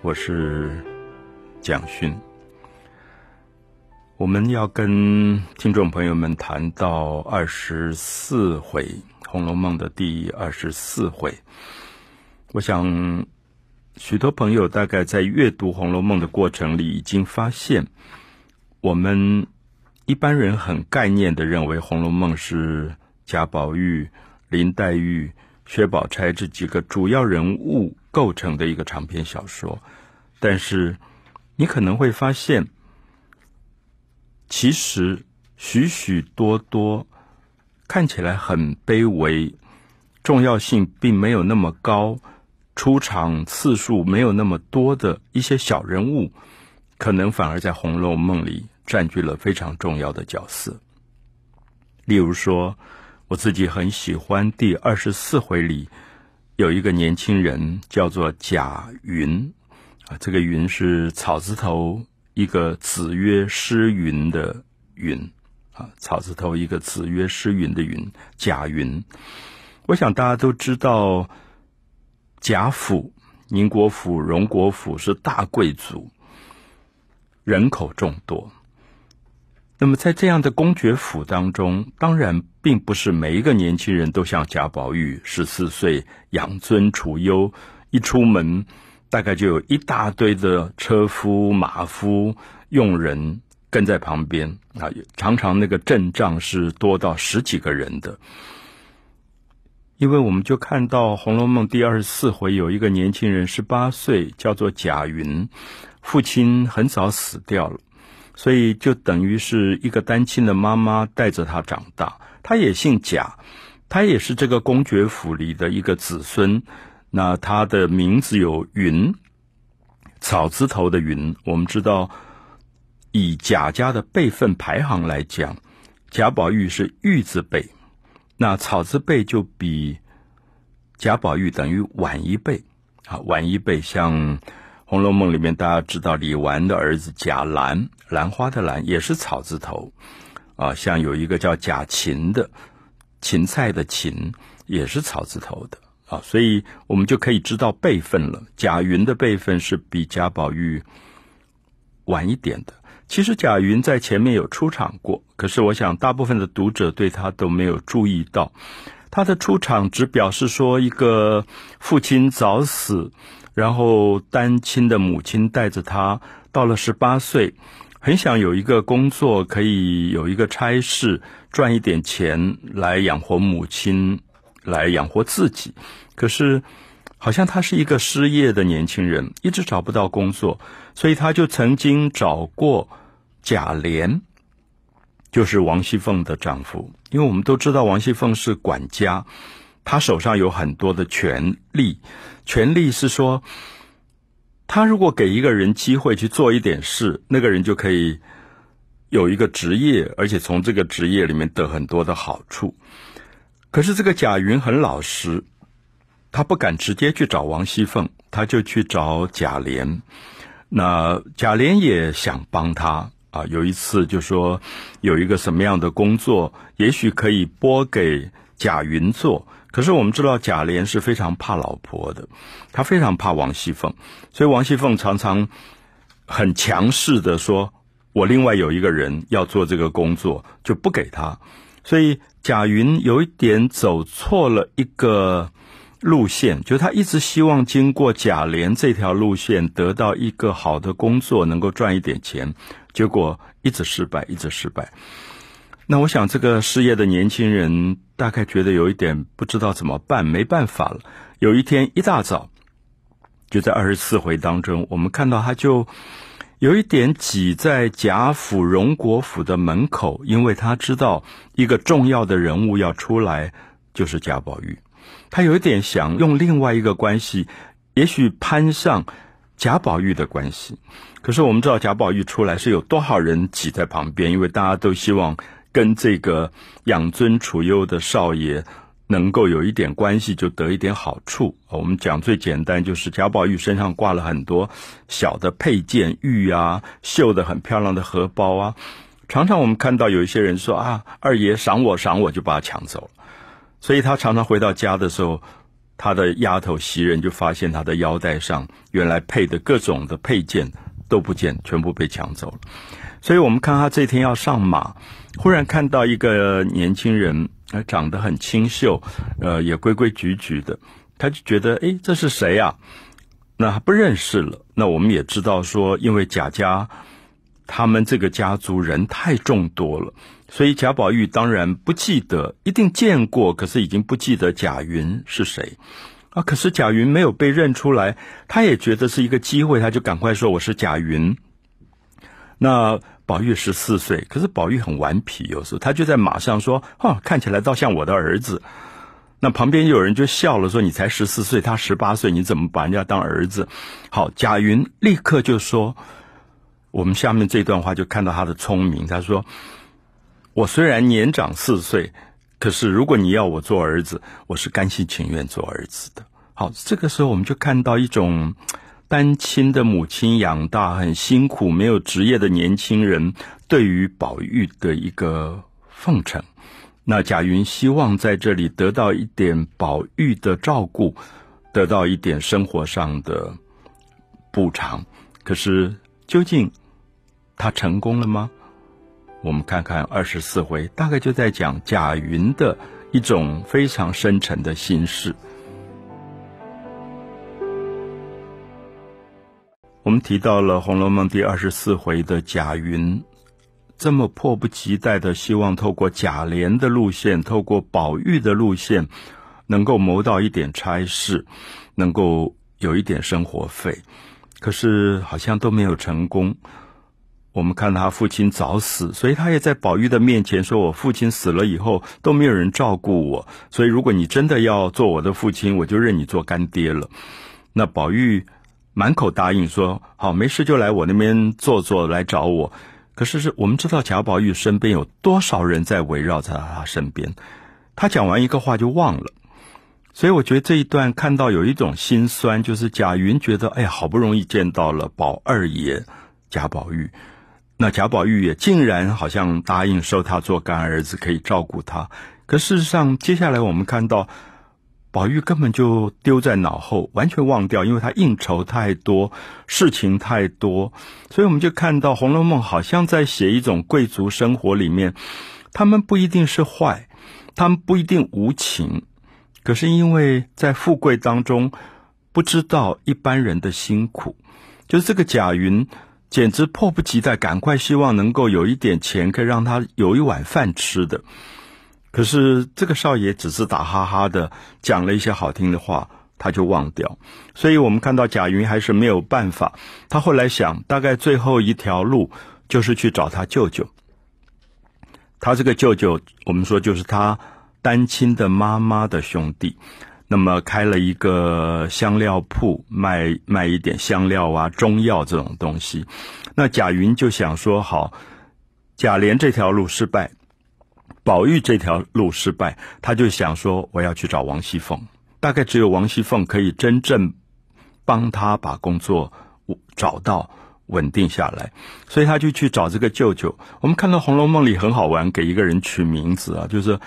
我是蒋勋。我们要跟听众朋友们谈到二十四回《红楼梦》的第二十四回。我想，许多朋友大概在阅读《红楼梦》的过程里，已经发现，我们一般人很概念的认为，《红楼梦》是贾宝玉、林黛玉、薛宝钗这几个主要人物构成的一个长篇小说。但是，你可能会发现。其实，许许多多看起来很卑微、重要性并没有那么高、出场次数没有那么多的一些小人物，可能反而在《红楼梦》里占据了非常重要的角色。例如说，我自己很喜欢第二十四回里有一个年轻人叫做贾云，啊，这个“云”是草字头。一个子曰诗云的云啊，草字头一个子曰诗云的云，贾云。我想大家都知道，贾府、宁国府、荣国府是大贵族，人口众多。那么在这样的公爵府当中，当然并不是每一个年轻人都像贾宝玉，十四岁养尊处优，一出门。大概就有一大堆的车夫、马夫、佣人跟在旁边啊，常常那个阵仗是多到十几个人的。因为我们就看到《红楼梦》第二十四回有一个年轻人，十八岁，叫做贾云，父亲很早死掉了，所以就等于是一个单亲的妈妈带着他长大。他也姓贾，他也是这个公爵府里的一个子孙。那他的名字有云，草字头的云。我们知道，以贾家的辈分排行来讲，贾宝玉是玉字辈，那草字辈就比贾宝玉等于晚一辈啊，晚一辈。像《红楼梦》里面大家知道李纨的儿子贾兰，兰花的兰也是草字头啊。像有一个叫贾芹的，芹菜的芹也是草字头的。啊，所以我们就可以知道辈分了。贾云的辈分是比贾宝玉晚一点的。其实贾云在前面有出场过，可是我想大部分的读者对他都没有注意到。他的出场只表示说，一个父亲早死，然后单亲的母亲带着他到了十八岁，很想有一个工作，可以有一个差事，赚一点钱来养活母亲。来养活自己，可是好像他是一个失业的年轻人，一直找不到工作，所以他就曾经找过贾琏，就是王熙凤的丈夫。因为我们都知道王熙凤是管家，他手上有很多的权利，权利是说，他如果给一个人机会去做一点事，那个人就可以有一个职业，而且从这个职业里面得很多的好处。可是这个贾云很老实，他不敢直接去找王熙凤，他就去找贾琏。那贾琏也想帮他啊。有一次就说有一个什么样的工作，也许可以拨给贾云做。可是我们知道贾琏是非常怕老婆的，他非常怕王熙凤，所以王熙凤常常很强势的说：“我另外有一个人要做这个工作，就不给他。”所以贾云有一点走错了一个路线，就他一直希望经过贾琏这条路线得到一个好的工作，能够赚一点钱，结果一直失败，一直失败。那我想这个失业的年轻人大概觉得有一点不知道怎么办，没办法了。有一天一大早，就在二十四回当中，我们看到他就。有一点挤在贾府荣国府的门口，因为他知道一个重要的人物要出来，就是贾宝玉。他有一点想用另外一个关系，也许攀上贾宝玉的关系。可是我们知道贾宝玉出来是有多少人挤在旁边，因为大家都希望跟这个养尊处优的少爷。能够有一点关系，就得一点好处。我们讲最简单，就是贾宝玉身上挂了很多小的配件，玉啊，绣的很漂亮的荷包啊。常常我们看到有一些人说啊，二爷赏我赏我，就把他抢走了。所以他常常回到家的时候，他的丫头袭人就发现他的腰带上原来配的各种的配件都不见，全部被抢走了。所以我们看他这天要上马，忽然看到一个年轻人，呃，长得很清秀，呃，也规规矩矩的，他就觉得，哎，这是谁呀？那不认识了。那我们也知道说，因为贾家他们这个家族人太众多了。所以贾宝玉当然不记得，一定见过，可是已经不记得贾云是谁啊。可是贾云没有被认出来，他也觉得是一个机会，他就赶快说我是贾云。那宝玉十四岁，可是宝玉很顽皮，有时候他就在马上说：“哦，看起来倒像我的儿子。”那旁边有人就笑了，说：“你才十四岁，他十八岁，你怎么把人家当儿子？”好，贾云立刻就说：“我们下面这段话就看到他的聪明。”他说。我虽然年长四岁，可是如果你要我做儿子，我是甘心情愿做儿子的。好，这个时候我们就看到一种单亲的母亲养大很辛苦、没有职业的年轻人对于宝玉的一个奉承。那贾云希望在这里得到一点宝玉的照顾，得到一点生活上的补偿。可是究竟他成功了吗？我们看看二十四回，大概就在讲贾云的一种非常深沉的心事。我们提到了《红楼梦》第二十四回的贾云，这么迫不及待的希望透过贾琏的路线，透过宝玉的路线，能够谋到一点差事，能够有一点生活费，可是好像都没有成功。我们看他父亲早死，所以他也在宝玉的面前说：“我父亲死了以后都没有人照顾我，所以如果你真的要做我的父亲，我就认你做干爹了。”那宝玉满口答应说：“好，没事就来我那边坐坐，来找我。”可是是我们知道贾宝玉身边有多少人在围绕在他身边，他讲完一个话就忘了，所以我觉得这一段看到有一种心酸，就是贾云觉得：“哎呀，好不容易见到了宝二爷贾宝玉。”那贾宝玉也竟然好像答应收他做干儿子，可以照顾他。可事实上，接下来我们看到，宝玉根本就丢在脑后，完全忘掉，因为他应酬太多，事情太多。所以我们就看到《红楼梦》好像在写一种贵族生活里面，他们不一定是坏，他们不一定无情，可是因为在富贵当中，不知道一般人的辛苦，就是这个贾云。简直迫不及待，赶快希望能够有一点钱，可以让他有一碗饭吃的。可是这个少爷只是打哈哈的讲了一些好听的话，他就忘掉。所以我们看到贾云还是没有办法。他后来想，大概最后一条路就是去找他舅舅。他这个舅舅，我们说就是他单亲的妈妈的兄弟。那么开了一个香料铺，卖卖一点香料啊、中药这种东西。那贾云就想说：好，贾琏这条路失败，宝玉这条路失败，他就想说：我要去找王熙凤。大概只有王熙凤可以真正帮他把工作找到稳定下来，所以他就去找这个舅舅。我们看到《红楼梦》里很好玩，给一个人取名字啊，就是。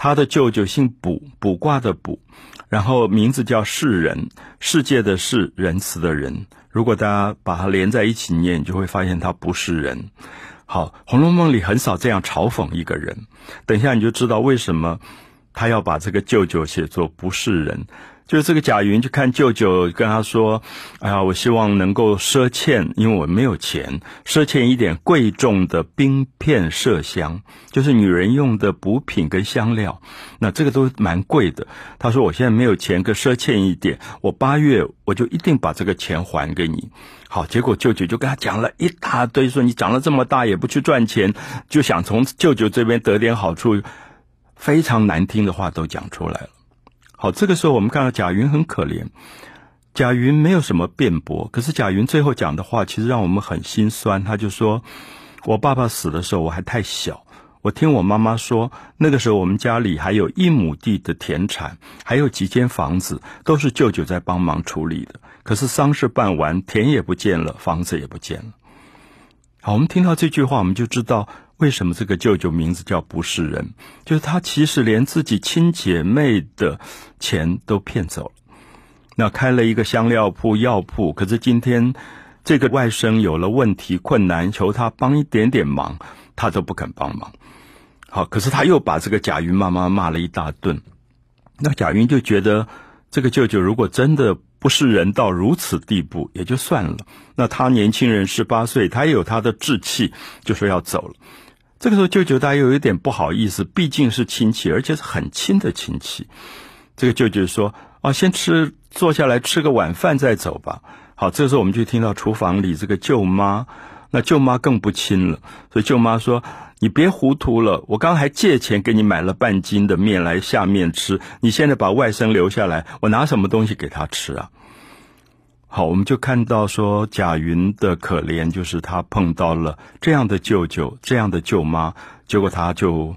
他的舅舅姓卜，卜卦的卜，然后名字叫世人，世界的世，仁慈的人。如果大家把它连在一起念，你就会发现他不是人。好，《红楼梦》里很少这样嘲讽一个人。等一下你就知道为什么他要把这个舅舅写作不是人。就是这个贾云去看舅舅，跟他说：“哎呀，我希望能够赊欠，因为我没有钱，赊欠一点贵重的冰片麝香，就是女人用的补品跟香料。那这个都蛮贵的。他说我现在没有钱，可赊欠一点，我八月我就一定把这个钱还给你。好，结果舅舅就跟他讲了一大堆，说你长了这么大也不去赚钱，就想从舅舅这边得点好处，非常难听的话都讲出来了。”好，这个时候我们看到贾云很可怜，贾云没有什么辩驳，可是贾云最后讲的话其实让我们很心酸。他就说：“我爸爸死的时候我还太小，我听我妈妈说，那个时候我们家里还有一亩地的田产，还有几间房子，都是舅舅在帮忙处理的。可是丧事办完，田也不见了，房子也不见了。”好，我们听到这句话，我们就知道为什么这个舅舅名字叫不是人？就是他其实连自己亲姐妹的钱都骗走了。那开了一个香料铺、药铺，可是今天这个外甥有了问题、困难，求他帮一点点忙，他都不肯帮忙。好，可是他又把这个贾云妈妈骂了一大顿。那贾云就觉得，这个舅舅如果真的不是人到如此地步，也就算了。那他年轻人十八岁，他也有他的志气，就说要走了。这个时候，舅舅他又有一点不好意思，毕竟是亲戚，而且是很亲的亲戚。这个舅舅说：“啊，先吃，坐下来吃个晚饭再走吧。”好，这时候我们就听到厨房里这个舅妈，那舅妈更不亲了，所以舅妈说：“你别糊涂了，我刚还借钱给你买了半斤的面来下面吃，你现在把外甥留下来，我拿什么东西给他吃啊？”好，我们就看到说贾云的可怜，就是他碰到了这样的舅舅、这样的舅妈，结果他就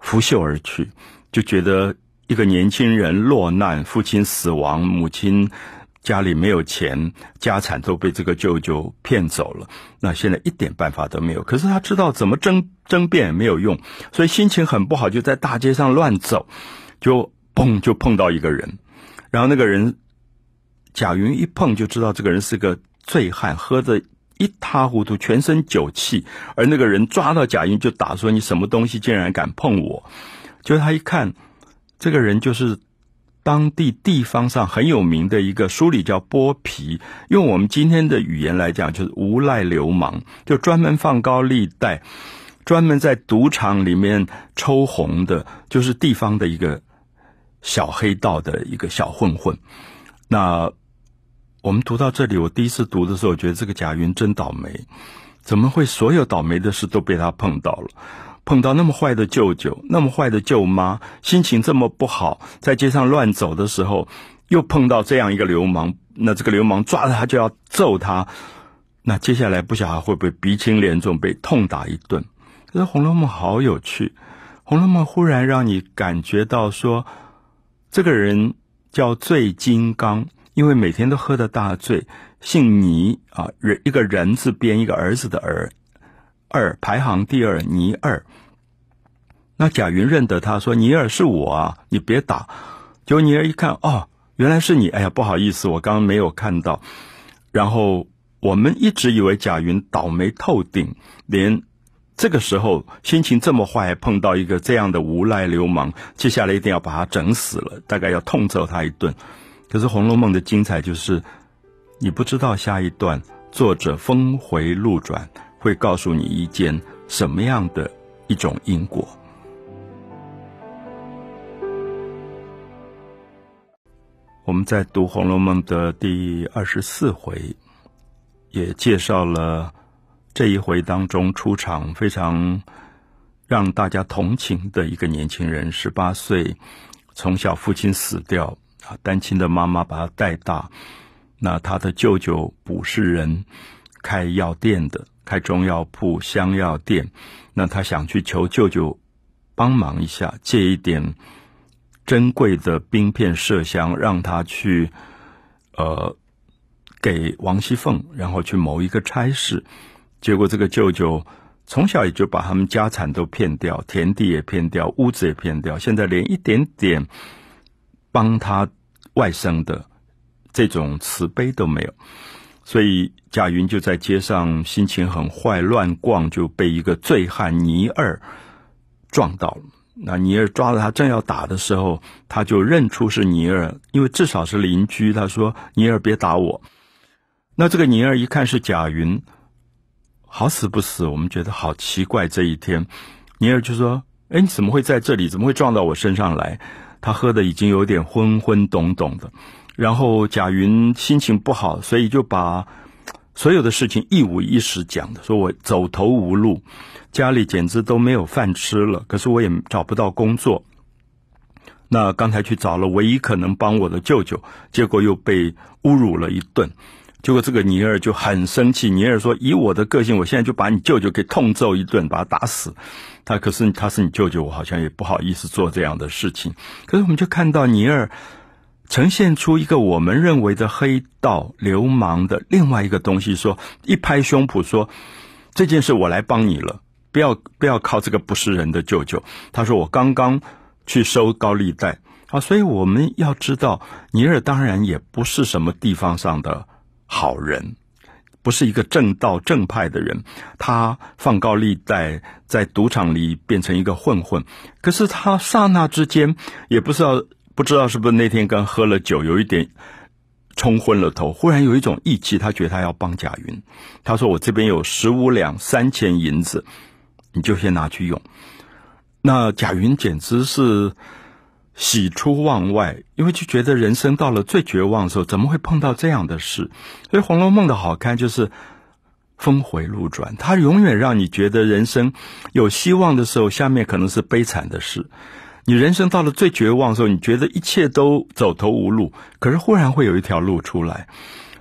拂袖而去，就觉得一个年轻人落难，父亲死亡，母亲家里没有钱，家产都被这个舅舅骗走了，那现在一点办法都没有。可是他知道怎么争争辩也没有用，所以心情很不好，就在大街上乱走，就砰就碰到一个人，然后那个人。贾云一碰就知道这个人是个醉汉，喝得一塌糊涂，全身酒气。而那个人抓到贾云就打，说：“你什么东西竟然敢碰我？”就他一看，这个人就是当地地方上很有名的一个书里叫剥皮，用我们今天的语言来讲，就是无赖流氓，就专门放高利贷，专门在赌场里面抽红的，就是地方的一个小黑道的一个小混混。那。我们读到这里，我第一次读的时候，我觉得这个贾云真倒霉，怎么会所有倒霉的事都被他碰到了？碰到那么坏的舅舅，那么坏的舅妈，心情这么不好，在街上乱走的时候，又碰到这样一个流氓，那这个流氓抓着他就要揍他，那接下来不晓得会不会鼻青脸肿，被痛打一顿？可是《红楼梦》好有趣，《红楼梦》忽然让你感觉到说，这个人叫醉金刚。因为每天都喝的大醉，姓倪啊，人一个人字边一个儿子的儿，二排行第二，倪二。那贾云认得他，说：“倪二是我啊，你别打。”结果倪二一看，哦，原来是你，哎呀，不好意思，我刚刚没有看到。然后我们一直以为贾云倒霉透顶，连这个时候心情这么坏，碰到一个这样的无赖流氓，接下来一定要把他整死了，大概要痛揍他一顿。可是《红楼梦》的精彩就是，你不知道下一段作者峰回路转会告诉你一件什么样的一种因果。我们在读《红楼梦》的第二十四回，也介绍了这一回当中出场非常让大家同情的一个年轻人，十八岁，从小父亲死掉。啊，单亲的妈妈把他带大，那他的舅舅卜是人，开药店的，开中药铺、香药店，那他想去求舅舅帮忙一下，借一点珍贵的冰片麝香，让他去呃给王熙凤，然后去谋一个差事。结果这个舅舅从小也就把他们家产都骗掉，田地也骗掉，屋子也骗掉，现在连一点点。帮他外甥的这种慈悲都没有，所以贾云就在街上心情很坏，乱逛，就被一个醉汉倪二撞到了。那倪二抓着他正要打的时候，他就认出是倪二，因为至少是邻居。他说：“倪二别打我。”那这个倪二一看是贾云，好死不死，我们觉得好奇怪。这一天，倪二就说：“哎，你怎么会在这里？怎么会撞到我身上来？”他喝的已经有点昏昏懂懂的，然后贾云心情不好，所以就把所有的事情一五一十讲的，说我走投无路，家里简直都没有饭吃了，可是我也找不到工作。那刚才去找了唯一可能帮我的舅舅，结果又被侮辱了一顿。结果这个尼尔就很生气，尼尔说：“以我的个性，我现在就把你舅舅给痛揍一顿，把他打死。”他可是他是你舅舅，我好像也不好意思做这样的事情。可是我们就看到尼尔呈现出一个我们认为的黑道流氓的另外一个东西，说一拍胸脯说：“这件事我来帮你了，不要不要靠这个不是人的舅舅。他说我刚刚去收高利贷啊，所以我们要知道，尼尔当然也不是什么地方上的好人。不是一个正道正派的人，他放高利贷，在赌场里变成一个混混。可是他刹那之间，也不知道不知道是不是那天刚喝了酒，有一点冲昏了头，忽然有一种义气，他觉得他要帮贾云。他说：“我这边有十五两三钱银子，你就先拿去用。”那贾云简直是。喜出望外，因为就觉得人生到了最绝望的时候，怎么会碰到这样的事？所以《红楼梦》的好看就是峰回路转，它永远让你觉得人生有希望的时候，下面可能是悲惨的事；你人生到了最绝望的时候，你觉得一切都走投无路，可是忽然会有一条路出来。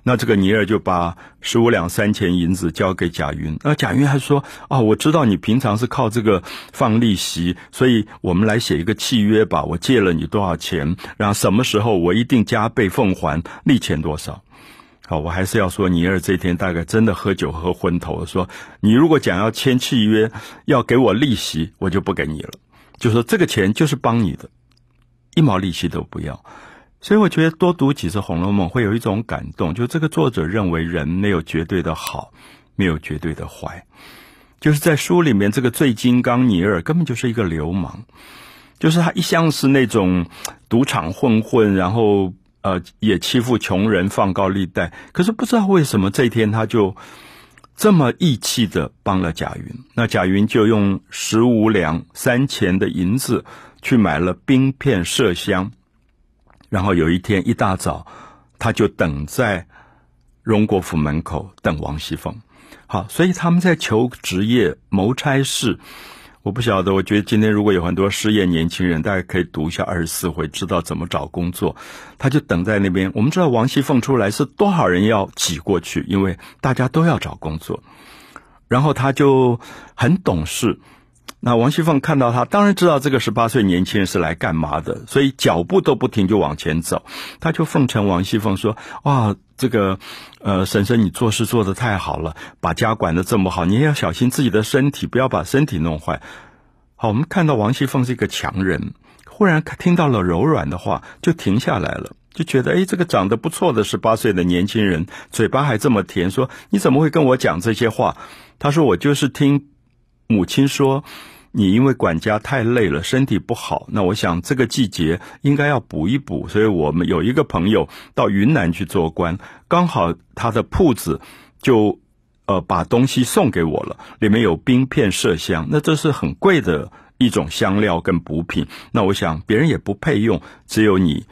那这个尼尔就把十五两三钱银子交给贾云，那贾云还说：“啊，我知道你平常是靠这个放利息，所以我们来写一个契约吧。我借了你多少钱，然后什么时候我一定加倍奉还，利钱多少。”好，我还是要说，尼尔这天大概真的喝酒喝昏头了。说你如果讲要签契约，要给我利息，我就不给你了。就说这个钱就是帮你的，一毛利息都不要。所以我觉得多读几次《红楼梦》会有一种感动，就这个作者认为人没有绝对的好，没有绝对的坏，就是在书里面这个醉金刚尼尔根本就是一个流氓，就是他一向是那种赌场混混，然后呃也欺负穷人放高利贷，可是不知道为什么这一天他就这么义气的帮了贾云，那贾云就用十五两三钱的银子去买了冰片麝香。然后有一天一大早，他就等在荣国府门口等王熙凤。好，所以他们在求职业谋差事。我不晓得，我觉得今天如果有很多失业年轻人，大家可以读一下二十四回，知道怎么找工作。他就等在那边。我们知道王熙凤出来是多少人要挤过去，因为大家都要找工作。然后他就很懂事。那王熙凤看到他，当然知道这个十八岁年轻人是来干嘛的，所以脚步都不停就往前走。他就奉承王熙凤说：“哇，这个，呃，婶婶你做事做得太好了，把家管得这么好，你也要小心自己的身体，不要把身体弄坏。”好，我们看到王熙凤是一个强人，忽然听到了柔软的话，就停下来了，就觉得哎，这个长得不错的十八岁的年轻人，嘴巴还这么甜，说你怎么会跟我讲这些话？他说我就是听母亲说。你因为管家太累了，身体不好，那我想这个季节应该要补一补，所以我们有一个朋友到云南去做官，刚好他的铺子就呃把东西送给我了，里面有冰片麝香，那这是很贵的一种香料跟补品，那我想别人也不配用，只有你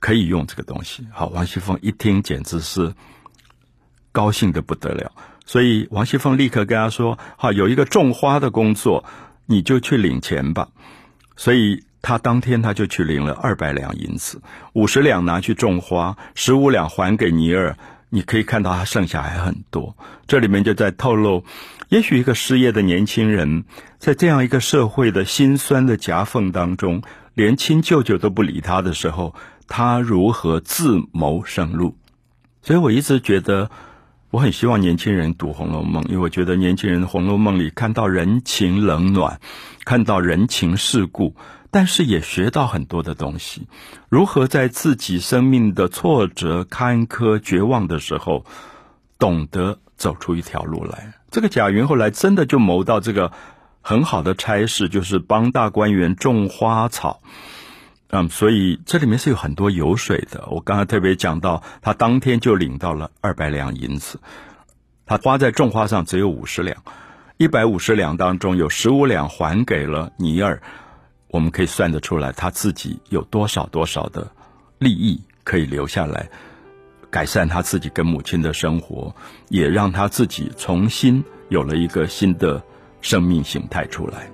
可以用这个东西。好，王熙凤一听简直是高兴的不得了。所以王熙凤立刻跟他说：“好，有一个种花的工作，你就去领钱吧。”所以他当天他就去领了二百两银子，五十两拿去种花，十五两还给尼尔。你可以看到他剩下还很多。这里面就在透露，也许一个失业的年轻人，在这样一个社会的辛酸的夹缝当中，连亲舅舅都不理他的时候，他如何自谋生路？所以我一直觉得。我很希望年轻人读《红楼梦》，因为我觉得年轻人《红楼梦》里看到人情冷暖，看到人情世故，但是也学到很多的东西。如何在自己生命的挫折、坎坷、绝望的时候，懂得走出一条路来？这个贾云后来真的就谋到这个很好的差事，就是帮大观园种花草。嗯，所以这里面是有很多油水的。我刚才特别讲到，他当天就领到了二百两银子，他花在种花上只有五十两，一百五十两当中有十五两还给了尼尔，我们可以算得出来他自己有多少多少的利益可以留下来，改善他自己跟母亲的生活，也让他自己重新有了一个新的生命形态出来。